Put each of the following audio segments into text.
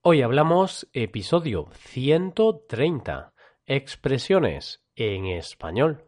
Hoy hablamos episodio 130, expresiones en español.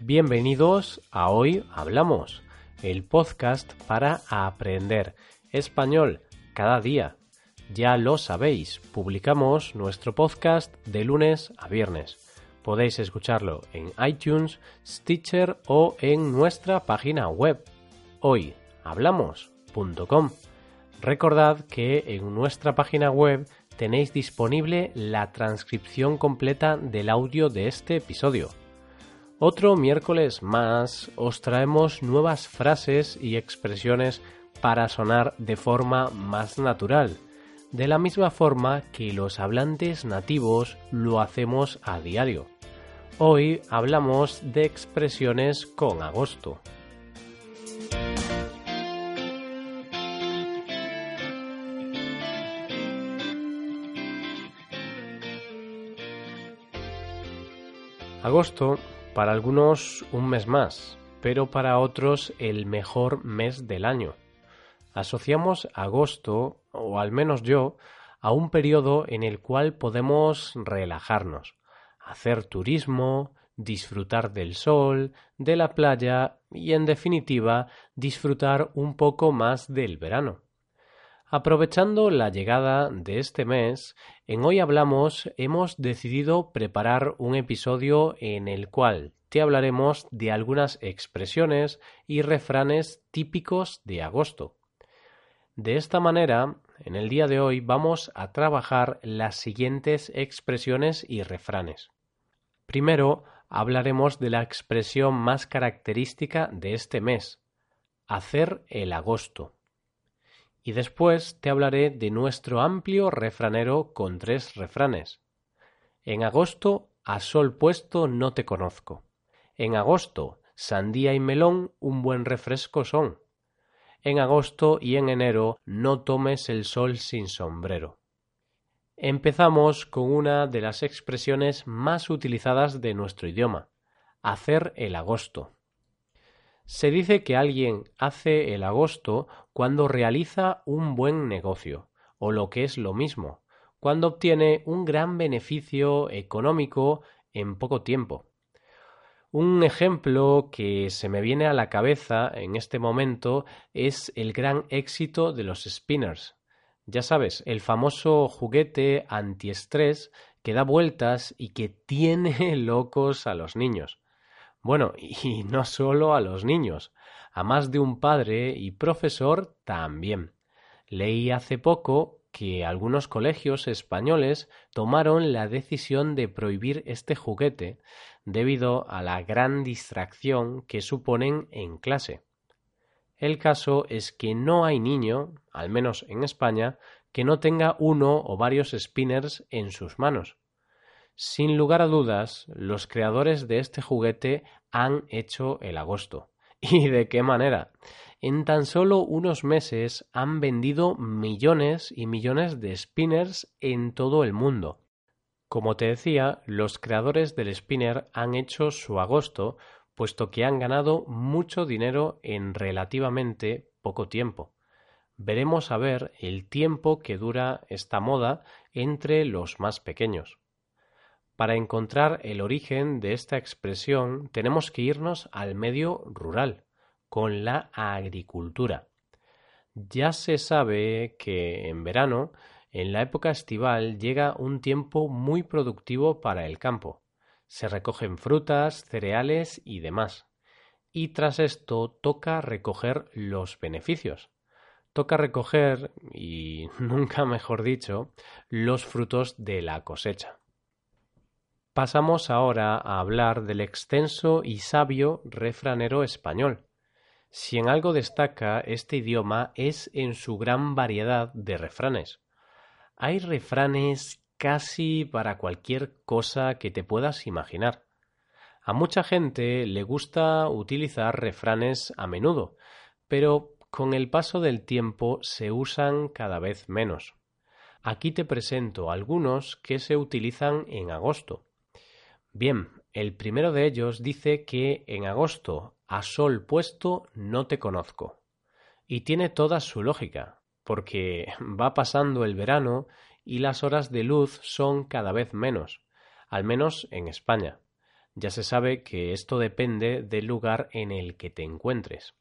Bienvenidos a Hoy Hablamos, el podcast para aprender español cada día. Ya lo sabéis, publicamos nuestro podcast de lunes a viernes. Podéis escucharlo en iTunes, Stitcher o en nuestra página web hoyhablamos.com. Recordad que en nuestra página web tenéis disponible la transcripción completa del audio de este episodio. Otro miércoles más os traemos nuevas frases y expresiones para sonar de forma más natural, de la misma forma que los hablantes nativos lo hacemos a diario. Hoy hablamos de expresiones con agosto. Agosto, para algunos un mes más, pero para otros el mejor mes del año. Asociamos agosto, o al menos yo, a un periodo en el cual podemos relajarnos, hacer turismo, disfrutar del sol, de la playa y, en definitiva, disfrutar un poco más del verano. Aprovechando la llegada de este mes, en Hoy Hablamos hemos decidido preparar un episodio en el cual te hablaremos de algunas expresiones y refranes típicos de agosto. De esta manera, en el día de hoy vamos a trabajar las siguientes expresiones y refranes. Primero hablaremos de la expresión más característica de este mes, hacer el agosto. Y después te hablaré de nuestro amplio refranero con tres refranes. En agosto, a sol puesto no te conozco. En agosto, sandía y melón un buen refresco son. En agosto y en enero no tomes el sol sin sombrero. Empezamos con una de las expresiones más utilizadas de nuestro idioma, hacer el agosto. Se dice que alguien hace el agosto cuando realiza un buen negocio, o lo que es lo mismo, cuando obtiene un gran beneficio económico en poco tiempo. Un ejemplo que se me viene a la cabeza en este momento es el gran éxito de los spinners, ya sabes, el famoso juguete antiestrés que da vueltas y que tiene locos a los niños. Bueno, y no solo a los niños, a más de un padre y profesor también. Leí hace poco que algunos colegios españoles tomaron la decisión de prohibir este juguete debido a la gran distracción que suponen en clase. El caso es que no hay niño, al menos en España, que no tenga uno o varios spinners en sus manos. Sin lugar a dudas, los creadores de este juguete han hecho el agosto. ¿Y de qué manera? En tan solo unos meses han vendido millones y millones de spinners en todo el mundo. Como te decía, los creadores del spinner han hecho su agosto puesto que han ganado mucho dinero en relativamente poco tiempo. Veremos a ver el tiempo que dura esta moda entre los más pequeños. Para encontrar el origen de esta expresión tenemos que irnos al medio rural, con la agricultura. Ya se sabe que en verano, en la época estival, llega un tiempo muy productivo para el campo se recogen frutas, cereales y demás. Y tras esto toca recoger los beneficios. Toca recoger, y nunca mejor dicho, los frutos de la cosecha. Pasamos ahora a hablar del extenso y sabio refranero español. Si en algo destaca este idioma es en su gran variedad de refranes. Hay refranes casi para cualquier cosa que te puedas imaginar. A mucha gente le gusta utilizar refranes a menudo, pero con el paso del tiempo se usan cada vez menos. Aquí te presento algunos que se utilizan en agosto. Bien, El primero de ellos dice que en agosto, a sol puesto, no te conozco. Y tiene toda su lógica, porque va pasando el verano y las horas de luz son cada vez menos, al menos en España. Ya se sabe que esto depende del lugar en el que te encuentres.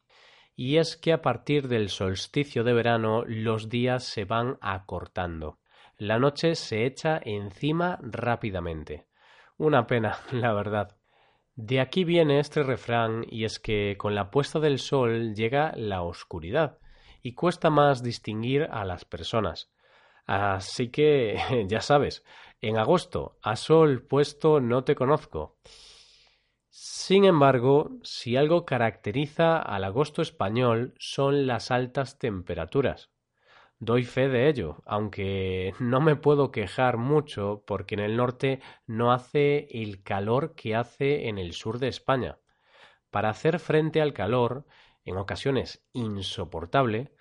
Y es que a partir del solsticio de verano los días se van acortando. La noche se echa encima rápidamente. Una pena, la verdad. De aquí viene este refrán y es que con la puesta del sol llega la oscuridad y cuesta más distinguir a las personas. Así que ya sabes, en agosto, a sol puesto no te conozco. Sin embargo, si algo caracteriza al agosto español son las altas temperaturas. Doy fe de ello, aunque no me puedo quejar mucho porque en el norte no hace el calor que hace en el sur de España. Para hacer frente al calor, en ocasiones insoportable,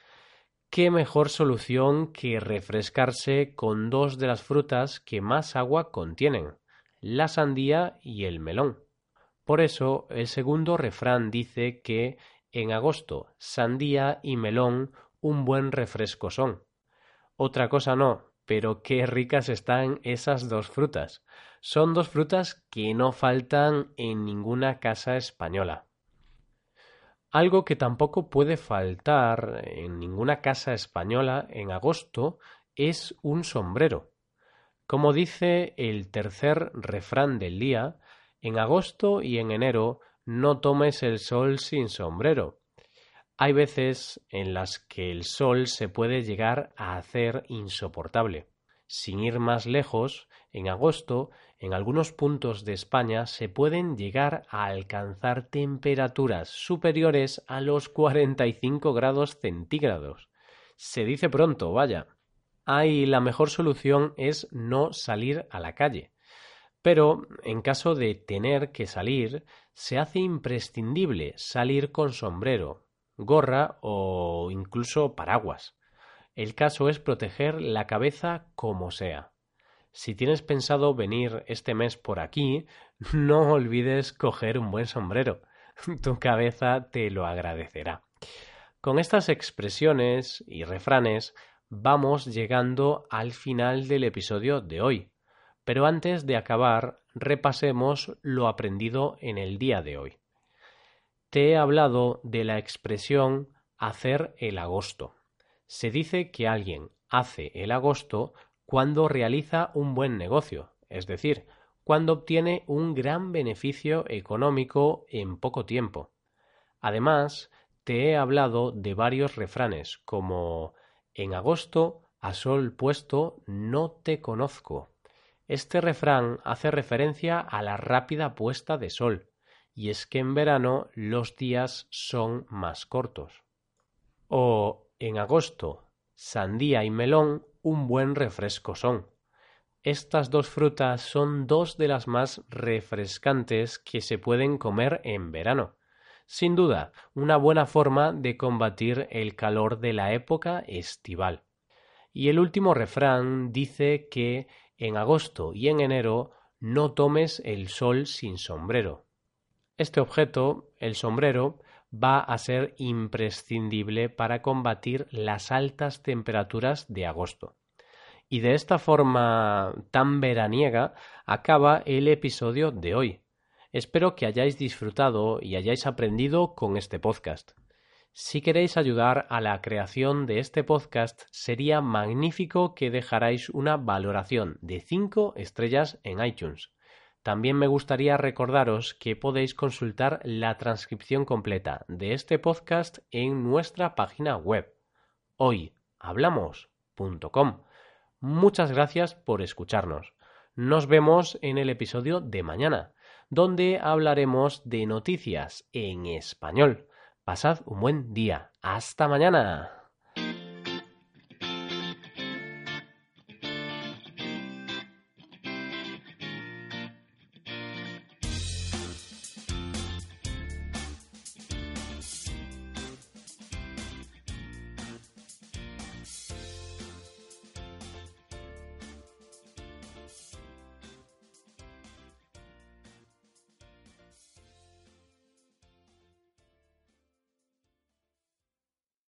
qué mejor solución que refrescarse con dos de las frutas que más agua contienen, la sandía y el melón. Por eso el segundo refrán dice que en agosto sandía y melón un buen refresco son. Otra cosa no, pero qué ricas están esas dos frutas. Son dos frutas que no faltan en ninguna casa española. Algo que tampoco puede faltar en ninguna casa española en agosto es un sombrero. Como dice el tercer refrán del día, en agosto y en enero no tomes el sol sin sombrero, hay veces en las que el sol se puede llegar a hacer insoportable. Sin ir más lejos, en agosto, en algunos puntos de España se pueden llegar a alcanzar temperaturas superiores a los 45 grados centígrados. Se dice pronto, vaya. Ahí la mejor solución es no salir a la calle. Pero, en caso de tener que salir, se hace imprescindible salir con sombrero, gorra o incluso paraguas. El caso es proteger la cabeza como sea. Si tienes pensado venir este mes por aquí, no olvides coger un buen sombrero. Tu cabeza te lo agradecerá. Con estas expresiones y refranes vamos llegando al final del episodio de hoy. Pero antes de acabar, repasemos lo aprendido en el día de hoy te he hablado de la expresión hacer el agosto. Se dice que alguien hace el agosto cuando realiza un buen negocio, es decir, cuando obtiene un gran beneficio económico en poco tiempo. Además, te he hablado de varios refranes como en agosto a sol puesto no te conozco. Este refrán hace referencia a la rápida puesta de sol, y es que en verano los días son más cortos. O en agosto, sandía y melón un buen refresco son. Estas dos frutas son dos de las más refrescantes que se pueden comer en verano. Sin duda, una buena forma de combatir el calor de la época estival. Y el último refrán dice que en agosto y en enero no tomes el sol sin sombrero. Este objeto, el sombrero, va a ser imprescindible para combatir las altas temperaturas de agosto. Y de esta forma tan veraniega acaba el episodio de hoy. Espero que hayáis disfrutado y hayáis aprendido con este podcast. Si queréis ayudar a la creación de este podcast, sería magnífico que dejarais una valoración de 5 estrellas en iTunes. También me gustaría recordaros que podéis consultar la transcripción completa de este podcast en nuestra página web hoyhablamos.com. Muchas gracias por escucharnos. Nos vemos en el episodio de mañana, donde hablaremos de noticias en español. Pasad un buen día. Hasta mañana.